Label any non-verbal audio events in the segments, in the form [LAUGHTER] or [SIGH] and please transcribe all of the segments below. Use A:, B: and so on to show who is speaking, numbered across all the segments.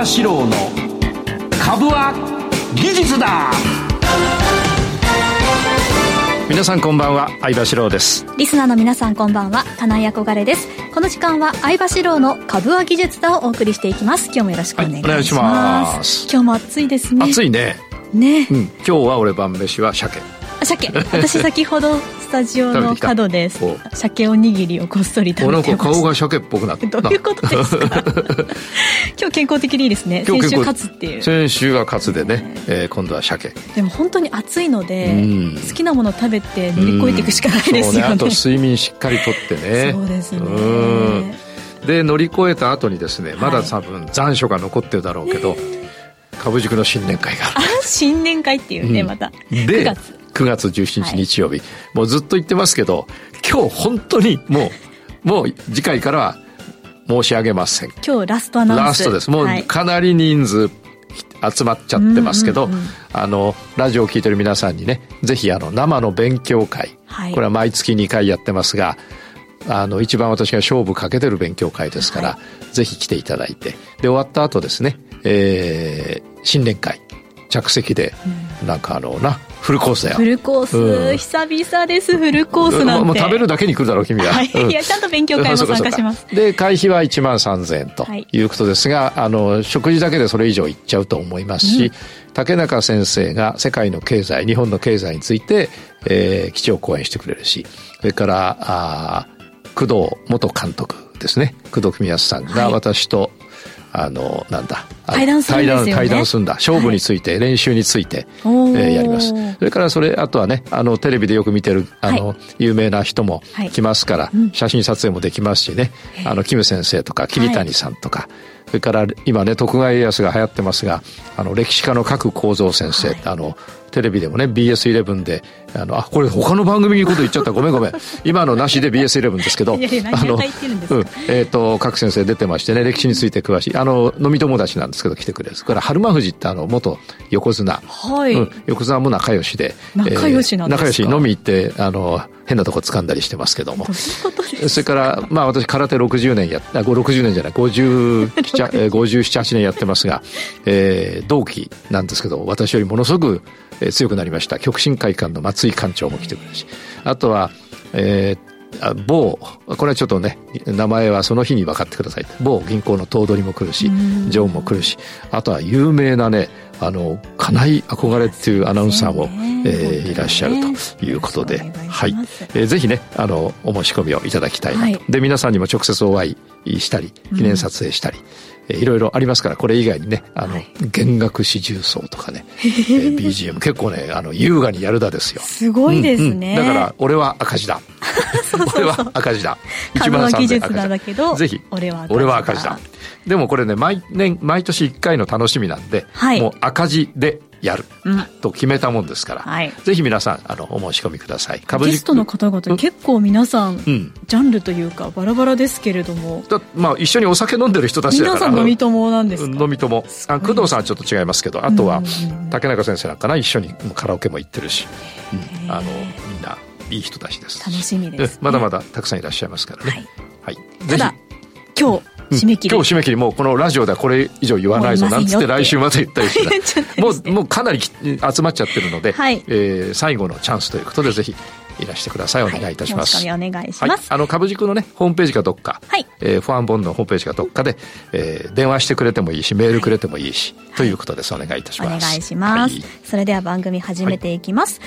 A: 郎の株は技術だ。皆さんこんばんは相場志郎です。
B: リスナーの皆さんこんばんは金井憧れです。この時間は相場志郎の株は技術だをお送りしていきます。今日もよろしくお願いします,、はい、します。今日も暑いですね。
A: 暑いね。
B: ね、
A: うん、今日は俺晩飯は鮭
B: 鮭。私先ほどスタジオの角で鮭おにぎりをこっそり食べてま
A: 顔が鮭っぽくなって
B: どういうことですか？[LAUGHS] 今日健康的でいいですね。先週カツっていう。
A: 先週はカツでね、えー、今度は鮭。
B: でも本当に暑いので好きなもの食べて乗り越えていくしかないですよね、ね、あ
A: と睡眠しっかりとってね。
B: そうですね。
A: で乗り越えた後にですねまだ多分残暑が残ってるだろうけど、株塾の新年会があ
B: 新年会っていうね、うん、また。
A: で9月9月17日日曜日、はい、もうずっと言ってますけど今日本当にもう [LAUGHS] もう次回からは申し上げません。
B: 今日ラストアナウンス。
A: ラストです。もうかなり人数集まっちゃってますけど、あのラジオを聞いてる皆さんにねぜひあの生の勉強会、はい、これは毎月2回やってますがあの一番私が勝負かけてる勉強会ですから、はい、ぜひ来ていただいて。で終わった後ですね、えー、新年会着席で、うん、なんかあのなフルコースだよ。
B: フルコース、うん、久々ですフルコースなんて、
A: もう食べるだけに来るだろう君は、
B: はい、いやちゃんと勉強会も [LAUGHS] 参加します。
A: で会費は1万3000円とい。うことですが、はい、あの食事だけでそれ以上いっちゃうと思いますし、うん、竹中先生が世界の経済日本の経済について、えー、基調講演してくれるしそれからあ工藤元監督ですね。工藤公康さんが私とあの、なんだ。
B: 対談するんですよ、ね、
A: 対談するんだ。勝負について、はい、練習について、えー、やります。それからそれ、あとはね、あの、テレビでよく見てる、あの、はい、有名な人も来ますから、はい、写真撮影もできますしね、あの、キム先生とか、桐谷さんとか、それから今ね、徳川家康が流行ってますが、あの、歴史家の各構造先生、あの、テレビでもね BS11 であのあこれ他の番組にこと言っちゃった。ごめんごめん。今のなしで BS11 ですけどあの、うん、えっ、ー、と各先生出てましてね歴史について詳しい。あの飲み友達なんですけど来てくれるそれから春馬富士ってあの元横綱、
B: はい。うん、
A: 横綱も仲良しで。
B: 仲良しなんですか、
A: えー、仲良し。飲み行ってあの変なとこ掴んだりしてますけども。それからまあ私空手60年やっ60年じゃない5758 [LAUGHS] 年やってますが、えー、同期なんですけど私よりものすごくえ強くなりました。極真会館の松井館長も来てくれるし。あとは、えー、某これはちょっとね名前はその日に分かってください。某銀行の頭取も来るしジョンも来るし。あとは有名なねあの金井憧れっていうアナウンサーも、えー、いらっしゃるということで、はい、えー、ぜひねあのお申し込みをいただきたいなと、はい、で皆さんにも直接お会いしたり記念撮影したり、えいろいろありますから、これ以外にね、あの、はい、弦楽四重奏とかね、えー、[LAUGHS] BGM 結構ね、あの、優雅にやるだですよ。
B: すごいですね。
A: うんうん、だから、俺は赤字だ。[LAUGHS] 俺は赤字だ。
B: 一万三千赤字だけど、
A: ぜひ、俺は俺は赤字だ。でもこれね、毎年、毎年1回の楽しみなんで、はい、もう赤字でやる、と決めたもんですから、はい、ぜひ皆さんあのお申し込みください。
B: ゲストの方々、結構皆さん、うん、ジャンルというかバラバラですけれども。
A: まあ一緒にお酒飲んでる人たちだ
B: から。皆さん飲み友なんです
A: 飲み友。あ工藤さんはちょっと違いますけどあとは竹中先生なんかな一緒にカラオケも行ってるし、うん、あのみんないい人たちです。
B: 楽しみです、
A: ね、まだまだたくさんいらっしゃいますからね、はい、はい、
B: ただ今日締め切
A: り、今日締め切りもうこのラジオではこれ以上言わないぞなんつって来週まで言ったりして [LAUGHS] もうもうかなり集まっちゃってるので、はい、えー、最後のチャンスということでぜひいらしてください。お願いいたします、
B: はい、お願いします、はい、
A: あの株塾のねホームページかどっか、はい。えー、ファンボンのホームページかどっかで、えー、電話してくれてもいいしメールくれてもいいし、はい、ということです。お願いいたします。
B: お願いします、それでは番組始めていきます、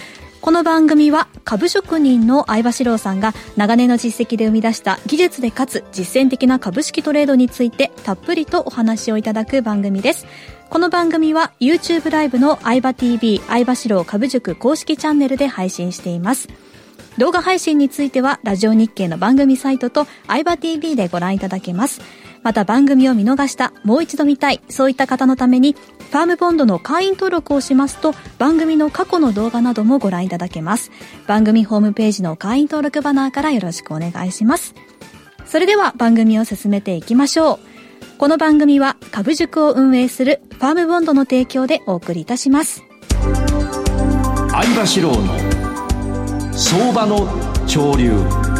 B: この番組は株職人の相場志郎さんが長年の実績で生み出した技術でかつ実践的な株式トレードについてたっぷりとお話をいただく番組です。この番組は YouTube ライブの相場 TV 相場志郎株塾公式チャンネルで配信しています。動画配信についてはラジオ日経の番組サイトと相場 TV でご覧いただけます。また番組を見逃した、もう一度見たい、そういった方のために、ファームボンドの会員登録をしますと、番組の過去の動画などもご覧いただけます。番組ホームページの会員登録バナーからよろしくお願いします。それでは番組を進めていきましょう。この番組は株塾を運営するファームボンドの提供でお送りいたします。
A: 相場志郎の相場の潮流。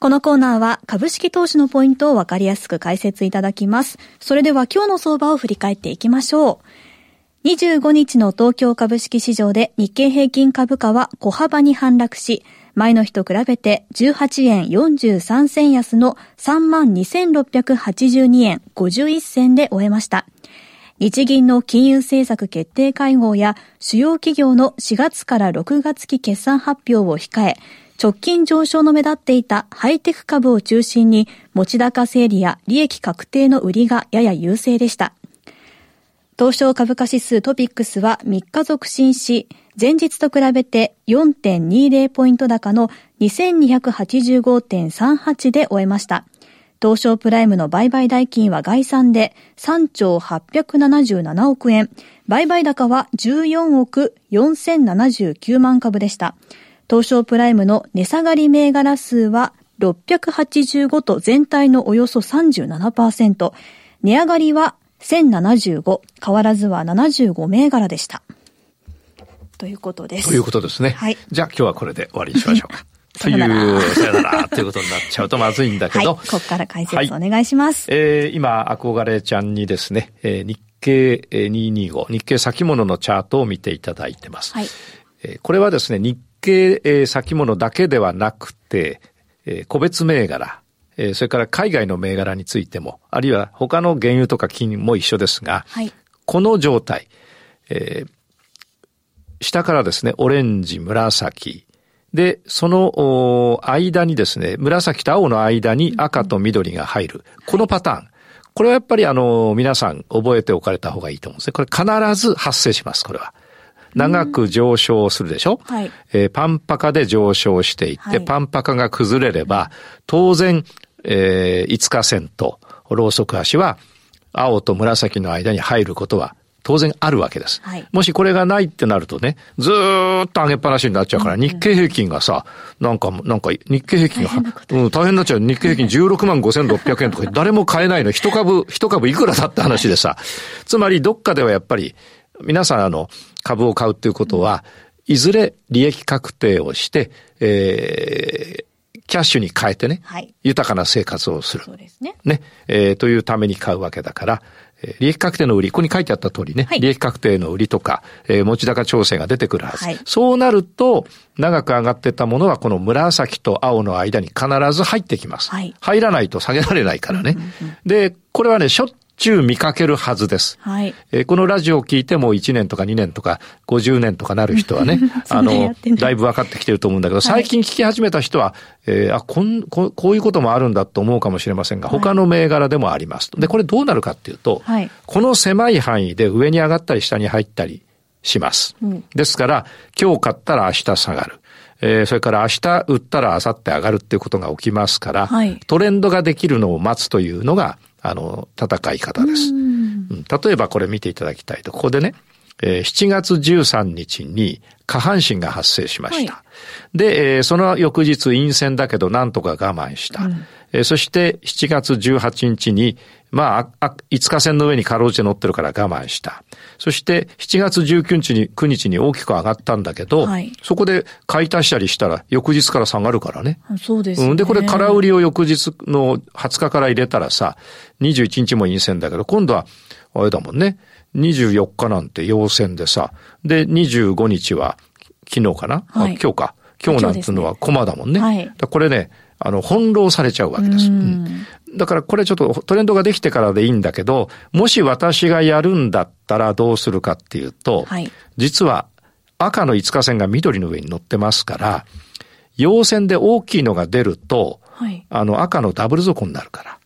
B: このコーナーは株式投資のポイントをわかりやすく解説いただきます。それでは今日の相場を振り返っていきましょう。25日の東京株式市場で日経平均株価は小幅に反落し、前の日と比べて18円43銭安の32,682円51銭で終えました。日銀の金融政策決定会合や主要企業の4月から6月期決算発表を控え、直近上昇の目立っていたハイテク株を中心に持ち高整理や利益確定の売りがやや優勢でした。東証株価指数トピックスは3日続伸し、前日と比べて4.20ポイント高の2285.38で終えました。東証プライムの売買代金は概算で3兆877億円、売買高は14億4079万株でした。東証プライムの値下がり銘柄数は685と全体のおよそ37%、値上がりは1075、変わらずは75銘柄でした。ということです。
A: ということですね。はい。じゃあ今日はこれで終わりにしましょうか。という、さよならということになっちゃうとまずいんだけど。はい、
B: ここから解説お願いします。
A: はい、えー、今、憧れちゃんにですね、えー、日経225、日経先物のチャートを見ていただいてます。はい。えー、これはですね、日経先物だけではなくて、えー、個別銘柄、えー、それから海外の銘柄についても、あるいは他の原油とか金も一緒ですが、はい、この状態、えー、下からですね、オレンジ、紫、で、その間にですね、紫と青の間に赤と緑が入る。このパターン。これはやっぱりあの、皆さん覚えておかれた方がいいと思うんですね。これ必ず発生します、これは。長く上昇するでしょ、はい、えー、パンパカで上昇していって、はい、パンパカが崩れれば、当然、えー、5日線とローソク足は青と紫の間に入ることは当然あるわけです。はい、もしこれがないってなるとね、ずーっと上げっぱなしになっちゃうから、日経平均がさ、なんか、なんか、日経平均が、うん、大変になっちゃう。日経平均16万5600円とか、[LAUGHS] 誰も買えないの。一株、一株いくらだって話でさ。つまり、どっかではやっぱり、皆さん、あの、株を買うっていうことは、いずれ利益確定をして、えー、キャッシュに変えてね、はい、豊かな生活をする。そうですね。ね、えー、というために買うわけだから、利益確定の売り、ここに書いてあった通りね、はい、利益確定の売りとか、えー、持ち高調整が出てくるはず。はい、そうなると、長く上がってたものはこの紫と青の間に必ず入ってきます。はい、入らないと下げられないからね。うんうんうん、で、これはね、しょっちゅう見かけるはずです。はい。えー、このラジオを聞いても1年とか2年とか50年とかなる人はね、[LAUGHS] あの、だいぶ分かってきてると思うんだけど、最近聞き始めた人は、えー、あこんこ、こういうこともあるんだと思うかもしれませんが、他の銘柄でもあります。で、これどうなるかっていうと、はい、この狭い範囲で上に上がったり下に入ったりします。うん、ですから、今日買ったら明日下がる。えー、それから明日売ったら明後日上がるっていうことが起きますから、はい、トレンドができるのを待つというのが、あの、戦い方です。うん、例えばこれ見ていただきたいと、ここでね、えー、7月13日に下半身が発生しました。はい、で、えー、その翌日陰線だけどなんとか我慢した。うん、えー、そして7月18日にまあ、5日線の上にかろうじて乗ってるから我慢した。そして、7月19日に、9日に大きく上がったんだけど、はい、そこで買い足したりしたら、翌日から下がるからね。
B: そうですね。
A: うん。で、これ空売りを翌日の20日から入れたらさ、21日も陰線だけど、今度は、あれだもんね。24日なんて陽線でさ、で、25日は、昨日かな、はい、今日か。今日なんていうのはコマだもんね。はい、これね、あの、翻弄されちゃうわけです。うん、だからこれちょっとトレンドができてからでいいんだけど、もし私がやるんだったらどうするかっていうと、はい、実は赤の5日線が緑の上に乗ってますから、陽線で大きいのが出ると、はい、あの赤のダブル底になるか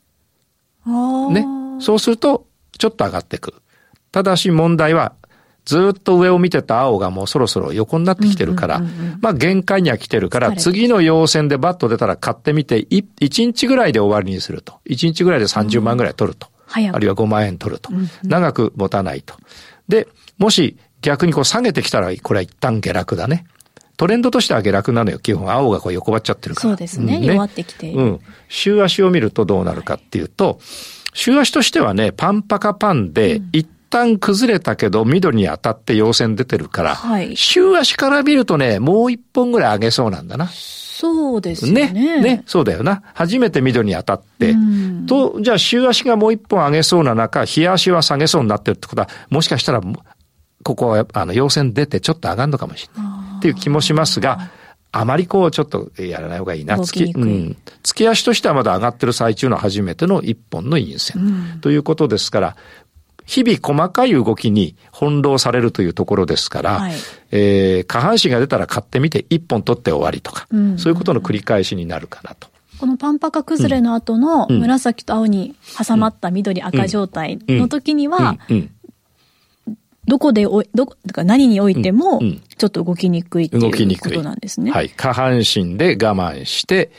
A: ら。ね。そうすると、ちょっと上がってくる。ただし問題は、ずっと上を見てた青がもうそろそろ横になってきてるから、まあ限界には来てるから、次の陽線でバット出たら買ってみて、1日ぐらいで終わりにすると。1日ぐらいで30万ぐらい取ると。あるいは5万円取ると。長く持たないと。で、もし逆にこう下げてきたら、これは一旦下落だね。トレンドとしては下落なのよ。基本、青がこう横ばっちゃってるから。
B: そうですね。うん、ね弱ってきて
A: うん。週足を見るとどうなるかっていうと、週足としてはね、パンパカパンで、一旦崩れたけど緑に当たって陽線出てるから、
B: はい
A: 週足から見るとね、もう一本ぐらい上げそうなんだな。
B: そうですよ
A: ね。
B: ね。
A: ね。そうだよな。初めて緑に当たって。
B: うん
A: と、じゃあ週足がもう一本上げそうな中、日足は下げそうになってるってことは、もしかしたら、ここは、あの、陽線出てちょっと上がるのかもしれない。っていう気もしますが、あまりこう、ちょっとやらない方がいいな。
B: 動きにくい
A: うん。月足としてはまだ上がってる最中の初めての一本の陰線。ということですから、日々細かい動きに翻弄されるというところですから、
B: はい
A: えー下半身が出たら買ってみて一本取って終わりとか、
B: うん
A: そういうことの繰り返しになるかなと。
B: このパンパカ崩れの後の
A: うん
B: 紫と青に挟まった緑赤状態の時には、
A: うんうん
B: どこでおい、どこ、だから何においても
A: うんうん、
B: ちょっと動きにくいっていうこ。となんですね。
A: はい。下半身で我慢して、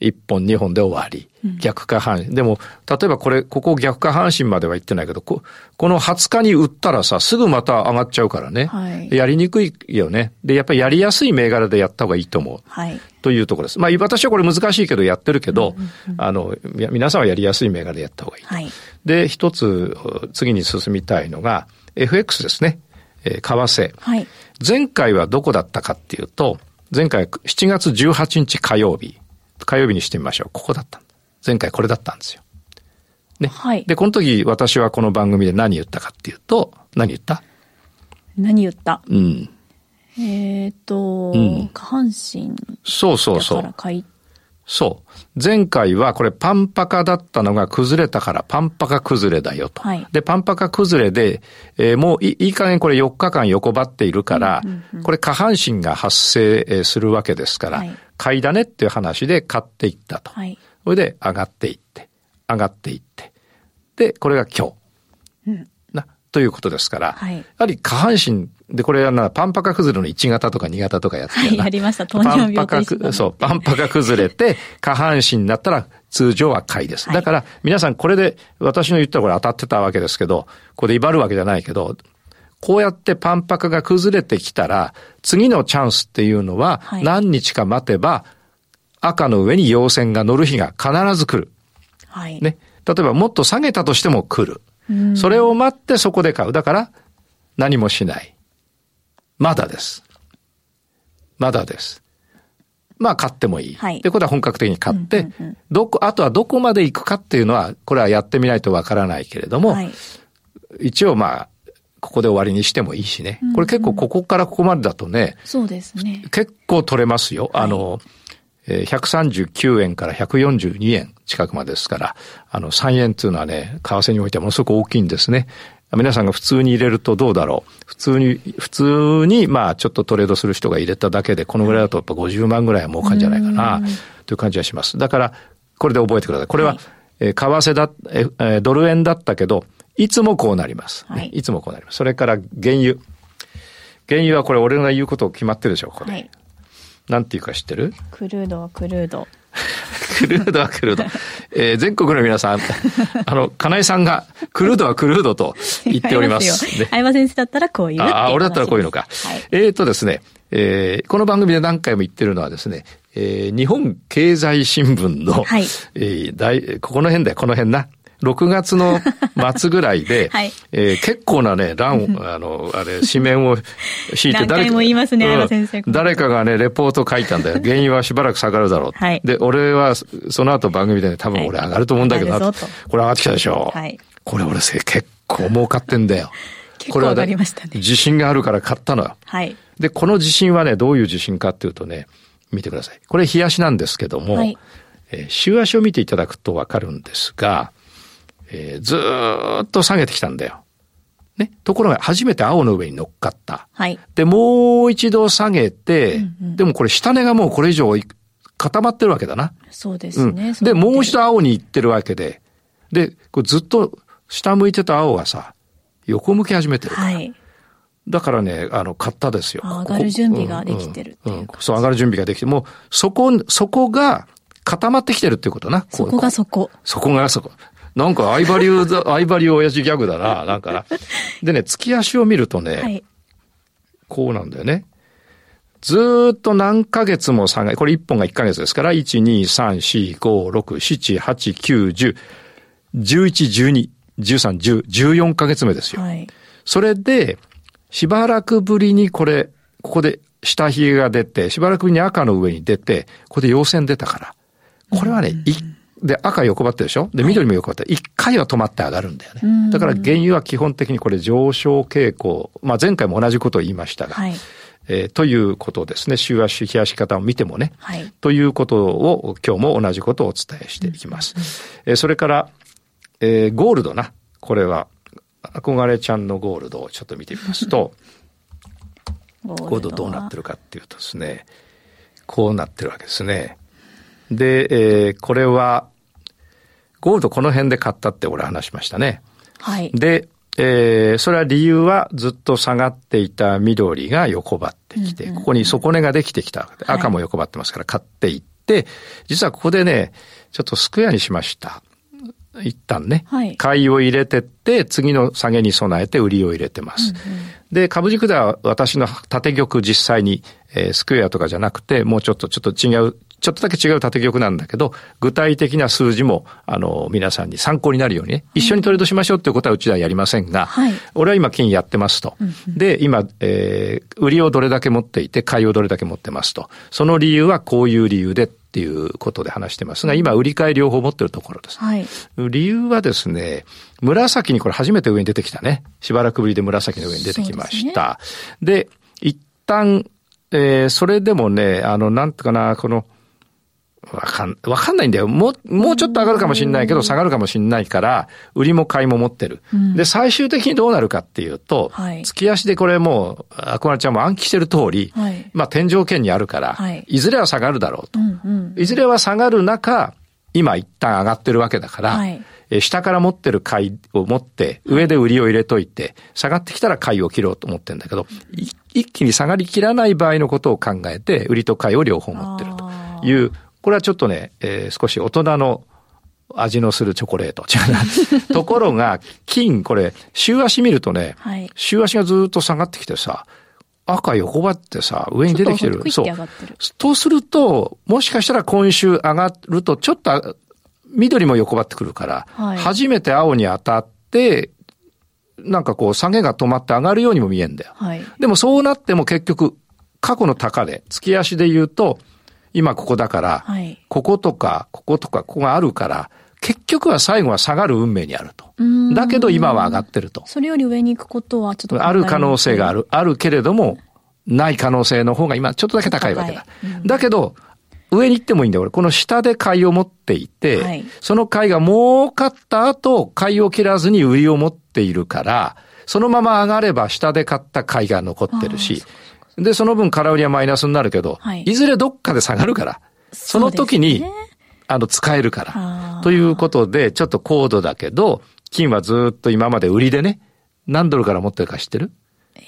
A: 一本二本で終わり。逆下半身。でも、例えばこれ、ここ逆下半身までは言ってないけど、ここの20日に売ったらさ、すぐまた上がっちゃうからね。
B: はい
A: やりにくいよね。で、やっぱりやりやすい銘柄でやった方がいいと思う。
B: はい。
A: というところです。まあ、私はこれ難しいけどやってるけど、あの、み皆さんはやりやすい銘柄でやった方がいい。
B: はい。
A: で、一つ、次に進みたいのが、FX ですね。えー為替。
B: はい。
A: 前回はどこだったかっていうと、前回7月18日火曜日。火曜日にしてみましょう。ここだった。前回これだったんですよ。ね。
B: はい
A: で、この時私はこの番組で何言ったかっていうと、何言った？
B: 何言った？
A: うん。
B: えっ、と、
A: うん
B: 下半身
A: そうそう
B: だ
A: そう。そう。前回はこれパンパカだったのが崩れたからパンパカ崩れだよと。
B: はい
A: で、パンパカ崩れで、えーもういいい加減これ4日間横ばっているから、これ下半身が発生えーするわけですから、
B: はい
A: 買いだねっていう話で買っていったと。
B: はい。
A: それで上がっていって、上がっていって。で、これが今日。
B: うん
A: な、ということですから、
B: はい
A: やはり下半身で、これはな、パンパカ崩れの1型とか2型とかやってる
B: はい
A: な
B: やりました糖尿病
A: パ
B: 一
A: そう、パンパカ崩れて、[LAUGHS] 下半身になったら通常は買いです。
B: はい
A: だから、皆さんこれで、私の言ったらこれ当たってたわけですけど、ここで威張るわけじゃないけど、こうやってパンパカが崩れてきたら、次のチャンスっていうのは
B: は、い
A: 何日か待てば、赤の上に陽線が乗る日が必ず来る。
B: はい。
A: ね。例えばもっと下げたとしても来る。
B: うん
A: それを待ってそこで買う。だから、何もしない。まだです。まだです。まあ買ってもいい。
B: はい
A: で、これは本格的に買って、どこ、あとはどこまで行くかっていうのは、これはやってみないとわからないけれども、
B: はい。
A: 一応まあ、ここで終わりにしてもいいしね。これ結構ここからここまでだとね、
B: そうですね。
A: 結構取れますよ。あの、えー139円から142円近くまでですから、あの、3円っていうのはね、為替においてはものすごく大きいんですね。皆さんが普通に入れるとどうだろう。普通に、普通に、まあ、ちょっとトレードする人が入れただけで、このぐらいだとやっぱ50万ぐらいは儲かるんじゃないかな、という感じがします。だから、これで覚えてください。これは、
B: はい
A: えー為替だ、えドル円だったけど、いつもこうなります。ね
B: はい
A: いつもこうなります。それから、原油。原油はこれ俺が言うこと決まってるでしょ、これ。
B: はい。
A: なんていうか知ってる？
B: クルードはクルード。[LAUGHS]
A: クルードはクルード。えー全国の皆さん、[LAUGHS] あの、金井さんが、クルードはクルードと言っております。
B: 相葉先生だったらこういう
A: ああ、俺だったらこういうのか。
B: はい。
A: えーとですね、えーこの番組で何回も言ってるのはですね、えー日本経済新聞の、
B: はい
A: えー大ここの辺だよ、この辺な。6月の末ぐらいで、[LAUGHS]
B: はい
A: えー結構なね、欄を、あの、あれ、紙面を敷いて、
B: 何回も言いますね
A: 誰かがね、レポート書いたんだよ。[LAUGHS] 原油はしばらく下がるだろう。
B: はい
A: で、俺は、その後番組でね、多分俺上がると思うんだけどな、
B: はい
A: これ上がってきたでしょ。
B: はい
A: これ俺せ結構儲かってんだよ。
B: 結構上がりましたね
A: 自信があるから買ったのよ。
B: はい。
A: で、この地震はね、どういう地震かっていうとね、見てください。これ、日足なんですけども、
B: はい
A: えー週足を見ていただくとわかるんですが、えーずーっと下げてきたんだよ。ね。ところが、初めて青の上に乗っかった。
B: はい。
A: で、もう一度下げて、
B: うんうん
A: でもこれ、下値がもうこれ以上い固まってるわけだな。
B: そうですね。
A: うん。で、もう一度青に行ってるわけで、で、これずっと下向いてた青がさ、横向き始めてるから。
B: はい。
A: だからね、あの、買ったですよ。
B: あ上がる準備ができてるっていう
A: うんうんそう、上がる準備ができて、もう、そこ、そこが固まってきてるっていうことな。
B: そこが
A: そ
B: そこ。
A: そこがそこ。なんか、相場流だ、相場流親父ギャグだな、[LAUGHS] なんかな。でね、月足を見るとね、
B: はい。
A: こうなんだよね。ずーっと何ヶ月も下がこれ1本が1ヶ月ですから、1、2、3、4、5、6、7、8、9、10、11、12、13、10、14ヶ月目ですよ。
B: はい。
A: それで、しばらくぶりにこれ、ここで下髭が出て、しばらくぶりに赤の上に出て、ここで陽線出たから。これはね、一、で、赤横ばってでしょ？で、緑も横ばって、一回は止まって上がるんだよね。だから原油は基本的にこれ上昇傾向。まあ前回も同じことを言いましたが。はいえー、ということですね。週足、冷やし方を見てもね。はい。ということを今日も同じことをお伝えしていきます。うん、えー、それから、えー、ゴールドな。これは、憧れちゃんのゴールドをちょっと見てみますと、[LAUGHS] ゴールドどうなってるかっていうとですね、こうなってるわけですね。で、えー、これは、ゴールドこの辺で買ったって俺話しましたね。はい。で、えー、それは理由はずっと下がっていた緑が横ばってきて、ここに底根ができてきた。赤も横ばってますから買っていって、実はここでね、ちょっとスクエアにしました。一旦ね、はい、買いを入れてって、次の下げに備えて売りを入れてます。うんうん、で、株軸では私の縦玉実際に、えー、スクエアとかじゃなくて、もうちょっとちょっと違うちょっとだけ違う縦玉なんだけど、具体的な数字も、あの、皆さんに参考になるようにね、一緒にトレードしましょうっていうことはうちではやりませんが、はい、俺は今金やってますと。で、今、えー、売りをどれだけ持っていて、買いをどれだけ持ってますと。その理由はこういう理由でっていうことで話してますが、今、売り買い両方持ってるところです。はい、理由はですね、紫にこれ初めて上に出てきたね。しばらくぶりで紫の上に出てきました。で、ね、一旦、えー、それでもね、あの、なんてかな、この、わかん、わかんないんだよ。もう、もうちょっと上がるかもしれないけど、下がるかもしれないから、売りも買いも持ってる。うん、で、最終的にどうなるかっていうと、はい、月足でこれもう、アクアちゃんも暗記してる通り、はい、まあ天井圏にあるから、はい、いずれは下がるだろうと。うんうん、いずれは下がる中、今一旦上がってるわけだから、はい、下から持ってる買いを持って、上で売りを入れといて、下がってきたら買いを切ろうと思ってるんだけど、一気に下がりきらない場合のことを考えて、売りと買いを両方持ってるというこれはちょっとね、えー、少し大人の味のするチョコレート。[LAUGHS] ところが、金、これ、週足見るとね、はい、週足がずっと下がってきてさ、赤横ばってさ、上に出てきてる。そう。とすると、もしかしたら今週上がると、ちょっと、緑も横ばってくるから、はい、初めて青に当たって、なんかこう、下げが止まって上がるようにも見えんだよ。はい、でもそうなっても結局、過去の高値、月足で言うと、今ここだから、はい、こことか、こことか、ここがあるから、結局は最後は下がる運命にあると。だけど今は上がってると。
B: それより上に行くことはちょっと
A: ある可能性がある。あるけれども、ない可能性の方が今ちょっとだけ高いわけだ。うん、だけど、上に行ってもいいんだよ。俺、この下で買いを持っていて、はい、その買いが儲かった後、買いを切らずに売りを持っているから、そのまま上がれば下で買った買いが残ってるし、で、その分空売りはマイナスになるけど、はい、いずれどっかで下がるから、その時に、ね、あの、使えるから。ということで、ちょっと高度だけど、金はずっと今まで売りでね、何ドルから持ってるか知ってる？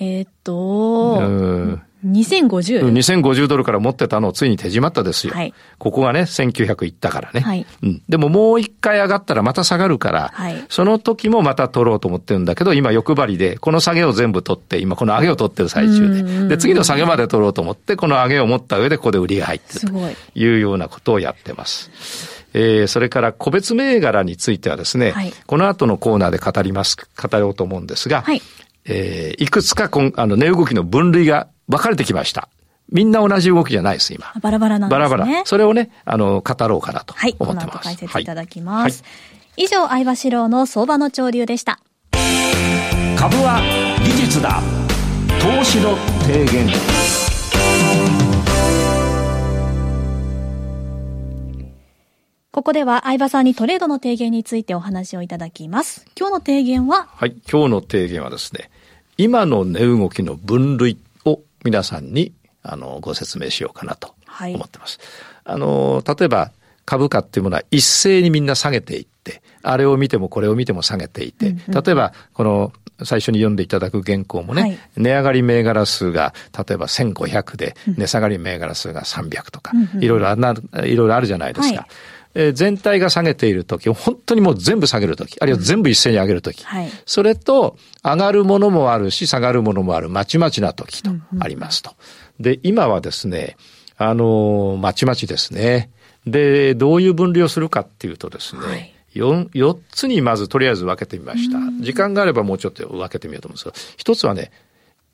B: えー、っと、うん。2050?
A: 2050ドルから持ってたのをついに手締まったですよ。はい、ここがね、1900いったからね。はい、うん。でももう一回上がったらまた下がるから、はい、その時もまた取ろうと思ってるんだけど、今欲張りで、この下げを全部取って、今この上げを取ってる最中で。で、次の下げまで取ろうと思って、この上げを持った上でここで売りが入ってるというようなことをやってます。えー、それから個別銘柄についてはですね、はい、この後のコーナーで語ります、語ろうと思うんですが、はい、えー、いくつかこんあの値動きの分類が分かれてきました。みんな同じ動きじゃないです、今。
B: バラバラなんですね。バラバラ。
A: それをね、あの、語ろうかなと思ってます。はい、この
B: 後解説いただきます。はい、以上、相場志郎の相場の潮流でした。
C: 株は技術だ。投資の提言。
B: ここでは相葉さんにトレードの提言についてお話をいただきます。今日の提言は？
A: はい、今日の提言はですね、今の値動きの分類皆さんにあのご説明しようかなと思ってます。はい、あの例えば株価っていうものは一斉にみんな下げていって、あれを見てもこれを見ても下げていて、うんうん、例えばこの最初に読んでいただく原稿もね、はい、値上がり銘柄数が例えば1500で、値下がり銘柄数が300とか、いろいろあいろいろあるじゃないですか。はいえー、全体が下げているとき、本当にもう全部下げるとき、あるいは全部一斉に上げるとき、はい、それと上がるものもあるし、下がるものもある、まちまちなときとありますと。で、今はですね、あのー、まちまちですね。で、どういう分類をするかっていうとですね、はい4、4つにまずとりあえず分けてみました。時間があればもうちょっと分けてみようと思うんですけど、一つはね、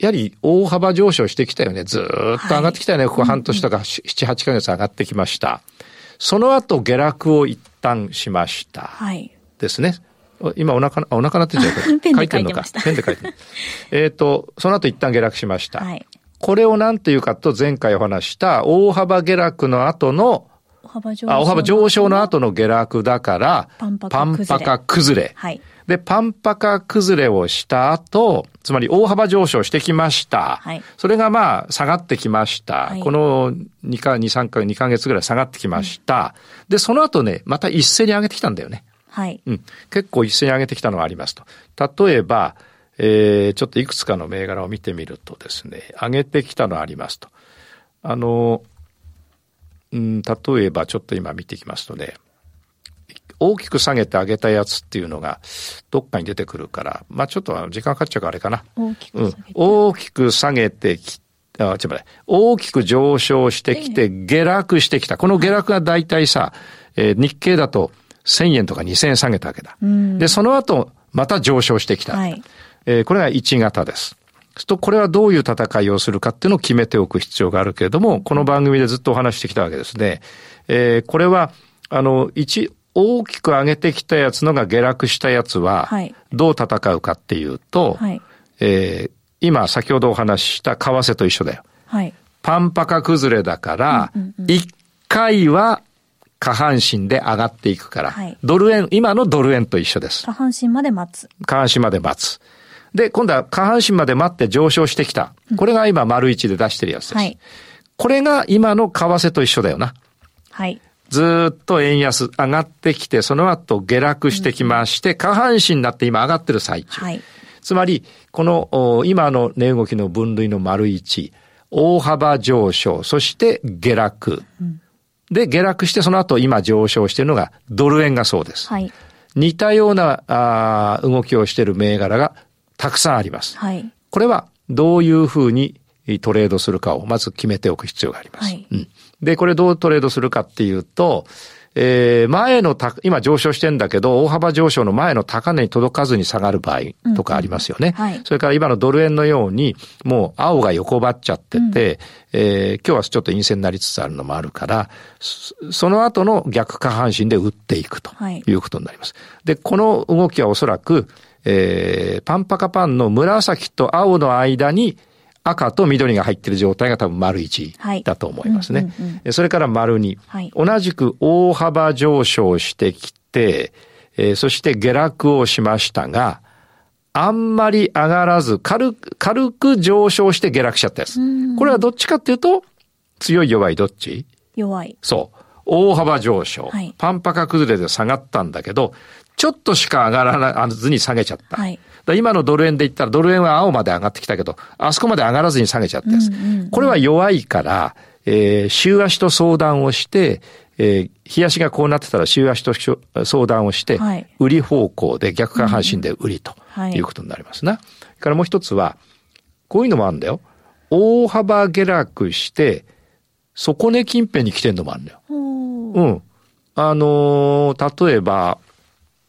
A: やはり大幅上昇してきたよね。ずーっと上がってきたよね。ここ半年とか7、8ヶ月上がってきました。その後下落を一旦しました。
B: はい。
A: ですね。今お腹、あお腹なってんじゃない
B: ペンで
A: 書いてんのかペンで書いてる。[LAUGHS] えっと、その後一旦下落しました。
B: はい。
A: これを何ていうかと前回お話した大幅下落の後の
B: 大幅上昇。
A: あ大幅上昇の後の下落だから、
B: パンパカ崩れ
A: 崩れ。
B: はい。
A: で、パンパカ崩れをした後、つまり大幅上昇してきました。
B: はい
A: それがまあ下がってきました。
B: はい
A: この2か、2、3か、2ヶ月ぐらい下がってきました。で、その後ね、また一斉に上げてきたんだよね。
B: はい。
A: うん。結構一斉に上げてきたのがありますと。例えば、えー、ちょっといくつかの銘柄を見てみるとですね、上げてきたのありますと。あの、うん、例えばちょっと今見ていきますとね、大きく下げて上げたやつっていうのがどっかに出てくるから、まあちょっと時間かかっちゃうからあれかな。
B: 大き
A: うん
B: く下げて。、
A: 大きく下げてきあ、ちょっと待って大きく上昇してきて、下落してきた。この下落が大体さ、えー日経だと1000円とか2000円下げたわけだ。
B: うん
A: で、その後、また上昇してきた。
B: はい
A: えーこれが1型です。と、これはどういう戦いをするかっていうのを決めておく必要があるけれども、この番組でずっとお話してきたわけですね。えーこれは、あの、一、大きく上げてきたやつのが下落したやつは
B: はい、
A: どう戦うかっていうと、
B: はい。
A: えー今先ほどお話しした為替と一緒だよ。
B: はい。
A: パンパカ崩れだから、一回は下半身で上がっていくから、
B: はい
A: ドル円、今のドル円と一緒です。
B: 下半身まで待つ。
A: 下半身まで待つ。で、今度は下半身まで待って上昇してきた。これが今丸一で出してるやつです。
B: はい。
A: これが今の為替と一緒だよな。
B: はい。
A: ずーっと円安上がってきて、その後下落してきまして、下半身になって今上がってる最中。
B: はい。
A: つまり、このお今の値動きの分類の丸一、大幅上昇、そして下落。で、下落してその後今上昇しているのがドル円がそうです。
B: はい。
A: 似たようなあー動きをしている銘柄がたくさんあります。
B: はい。
A: これはどういうふうにトレードするかをまず決めておく必要があります。
B: はい
A: うん、で、これどうトレードするかっていうと、えー前のた、今上昇してんだけど、大幅上昇の前の高値に届かずに下がる場合とかありますよね。
B: うんうんはい
A: それから今のドル円のように、もう青が横ばっちゃってて、えー今日はちょっと陰線になりつつあるのもあるから、そその後の逆下半身で打っていくと
B: はい
A: いうことになります。で、この動きはおそらく、えーパンパカパンの紫と青の間に赤と緑が入っている状態が多分丸一
B: はい
A: だと思いますね。
B: うんうんうん
A: えそれから丸二、
B: はい
A: 同じく大幅上昇してきて、えーそして下落をしましたが、あんまり上がらず、軽く、軽く上昇して下落しちゃったやつ。これはどっちかっていうと、強い弱いどっち？
B: 弱い。
A: そう。大幅上昇。
B: はい
A: パンパカ崩れで下がったんだけど、ちょっとしか上がらずに下げちゃった。
B: はい
A: 今のドル円で言ったら、ドル円は青まで上がってきたけど、あそこまで上がらずに下げちゃったやつ。
B: うんうんうん
A: これは弱いから、えー、週足と相談をして、えー、日足がこうなってたら週足と相談をして、
B: はい
A: 売り方向で逆下半身で売りと
B: はい
A: いうことになりますな。それからもう一つは、こういうのもあるんだよ。大幅下落して、底値近辺に来てんのもあるんだよ。うん。あのー例えば、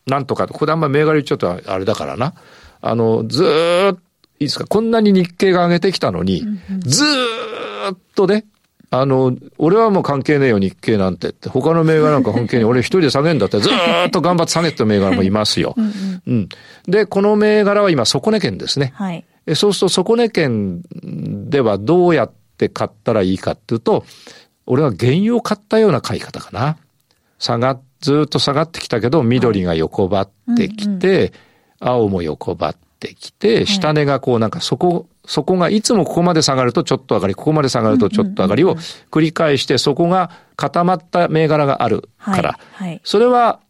A: なんとか、ここであんま銘柄言っちゃうとあれだからな。あの、ずーっと、いいですか、こんなに日経が上げてきたのに、ずーっとね、あの、俺はもう関係ねえよ、日経なんてって。他の銘柄なんか関係ねえ。俺一人で下げんだって、ずーっと頑張って下げてた銘柄もいますよ。うん。で、この銘柄は今、底値圏ですね。
B: はい。
A: えそうすると底値圏ではどうやって買ったらいいかっていうと、俺は原油を買ったような買い方かな。下が、ずーっと下がってきたけど、緑が横ばってきて、青も横ばってきて、下値がこうなんかそこ、そこがいつもここまで下がるとちょっと上がり、ここまで下がるとちょっと上がりを繰り返して、そこが固まった銘柄があるから、
B: はい。はい。
A: それは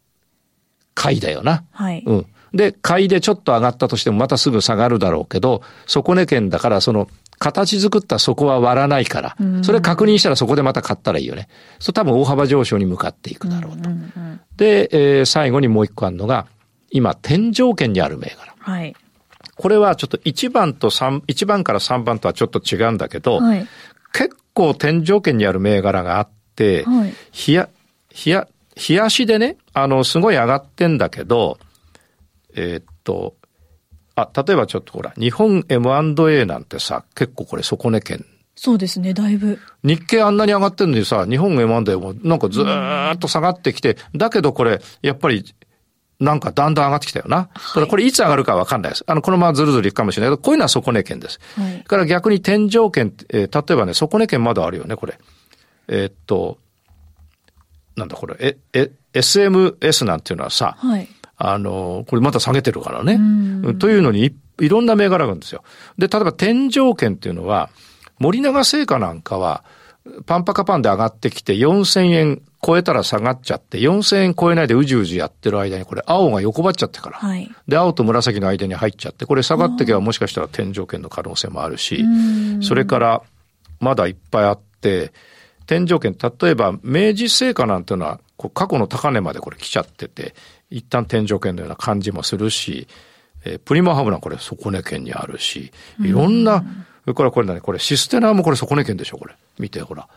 A: 買いだよな。
B: はい。
A: うん。で、買いでちょっと上がったとしてもまたすぐ下がるだろうけど、底値圏だからその形作った底は割らないから、それ確認したらそこでまた買ったらいいよね。そう多分大幅上昇に向かっていくだろうと。で、えー最後にもう一個あるのが、今、天井圏にある銘柄。
B: はい。
A: これはちょっと1番と3、1番から3番とはちょっと違うんだけど、
B: はい。
A: 結構天井圏にある銘柄があって、
B: はい
A: ひや、ひや、冷やしでね、あの、すごい上がってんだけど、えー、っと、あ、例えばちょっとほら、日本 M&A なんてさ、結構これ底値圏。
B: そうですね、だいぶ。
A: 日経あんなに上がってるのにさ、日本 M&A もなんかずーっと下がってきて、だけどこれ、やっぱり、なんかだんだん上がってきたよな。はい、これいつ上がるかわかんないです。あの、このままずるずるいくかもしれないけど、こういうのは底値圏です。はい。から逆に天井圏、えー、例えばね、底値圏まだあるよね、これ。えー、っと、なんだこれ、え、え、SMS なんていうのはさ、はい。あの、これまた下げてるからね。というのにい、いろんな銘柄があるんですよ。で、例えば天井圏っていうのは、森永製菓なんかは、パンパカパンで上がってきて4000円超えたら下がっちゃって、4000円超えないでうじうじやってる間にこれ青が横ばっちゃってから。はい、で、青と紫の間に入っちゃって、これ下がってけばもしかしたら天井圏の可能性もあるし、それからまだいっぱいあって、天井圏、例えば明治製菓なんていうのは過去の高値までこれ来ちゃってて、一旦天井圏のような感じもするし、えー、プリマハブナこれ底値圏にあるし、いろんな、それからこれ何？これシステナもこれ底値圏でしょこれ。見てほら。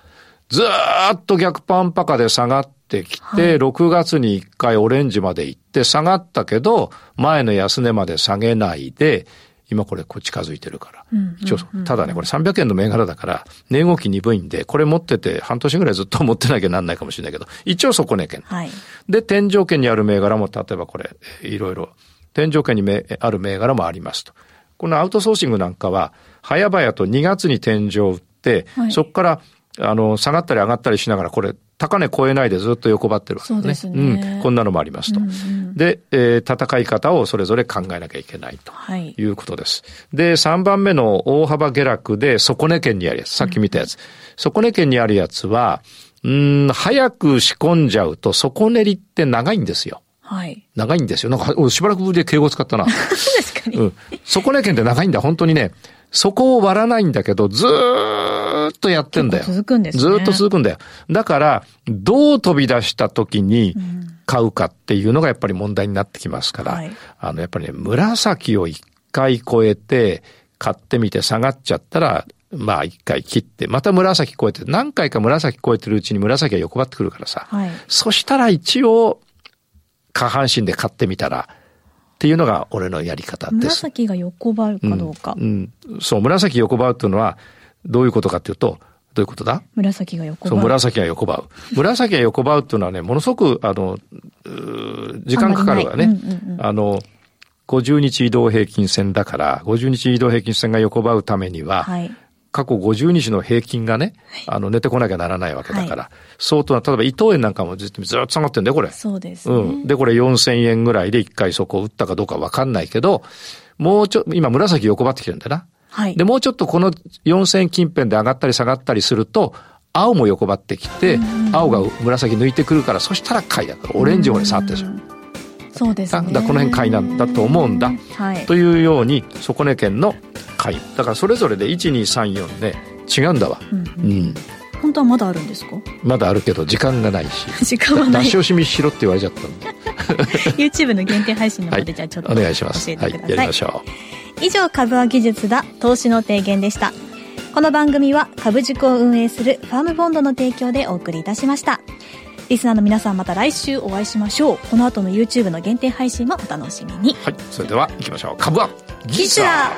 A: ずーっと逆パンパカで下がってきて、はい、6月に1回オレンジまで行って下がったけど、前の安値まで下げないで、今これこう近づいてるから。一応、ただね、これ300円の銘柄だから、値動き鈍いんで、これ持ってて半年ぐらいずっと持ってなきゃなんないかもしれないけど、一応底値圏。はい、で、天井圏にある銘柄も、例えばこれ、いろいろ、天井圏にある銘柄もありますと。このアウトソーシングなんかは、早々と2月に天井を打って、はい、そこから、あの、下がったり上がったりしながら、これ、高値超えないでずっと横ばってるわけですね。ねうん。こんなのもありますと。うんうん、で、えー、戦い方をそれぞれ考えなきゃいけないということです。はい、で、3番目の大幅下落で底値圏にあるやつ、さっき見たやつ。うん、底値圏にあるやつは、うん、早く仕込んじゃうと底練りって長いんですよ。はい。長いんですよ。なんか、しばらくぶりで敬語使ったな。[LAUGHS]
B: 確かに。うん。
A: 底値圏って長いんだ。本当にね。そこを割らないんだけど、ずーっとやってんだよ。
B: 続くんですね。
A: ずーっと続くんだよ。だから、どう飛び出した時に買うかっていうのがやっぱり問題になってきますから、はい、あの、やっぱりね、紫を一回超えて、買ってみて下がっちゃったら、まあ一回切って、また紫超えて、何回か紫超えてるうちに紫が横ばってくるからさ。はい、そしたら一応、下半身で買ってみたら、っていうのが俺のやり方です。
B: 紫が横ばうかどうか。
A: うん、うん、そう、紫横ばうっていうのは、どういうことかっていうと、どういうことだ？
B: 紫が横ばう。
A: そう、紫が横ばう。紫が横ばうっていうのはね、ものすごく、あの、時間かかるわね。あうんうんうん、あの、50日移動平均線だから、50日移動平均線が横ばうためには、はい、過去50日の平均がね、あの、寝てこなきゃならないわけだから、はい、相当な、例えば伊藤園なんかもずっとずっと下がってんだよ、これ。
B: そうです、ね、
A: うん。で、これ4000円ぐらいで一回そこを打ったかどうかわかんないけど、もうちょ、今紫横ばってきてるんだな。はい。で、もうちょっとこの4000円近辺で上がったり下がったりすると、青も横ばってきて、青が紫抜いてくるから、そしたら買いだから、オレンジをね、触ってるんですよ。
B: そうですね。
A: だこの辺買いなんだと思うんだ。はい。というように、底値圏の買い。だからそれぞれで1、2、3、4で違うんだわ。うん、うん。
B: 本当はまだあるんですか？
A: まだあるけど時間がないし [LAUGHS]
B: 時間はない
A: 出 [LAUGHS] し惜しみしろって言われちゃったんで [LAUGHS]
B: YouTube の限定配信の方でじゃあちょっと、
A: お願いします。
B: 教えてください、はい、
A: やりましょ
B: う。以上株は技術だ投資の提言でした。この番組は株塾を運営するファームフォンドの提供でお送りいたしました。リスナーの皆さんまた来週お会いしましょう。この後の YouTube の限定配信もお楽しみに。
A: はい。それでは行きましょう。株は
B: 技術だ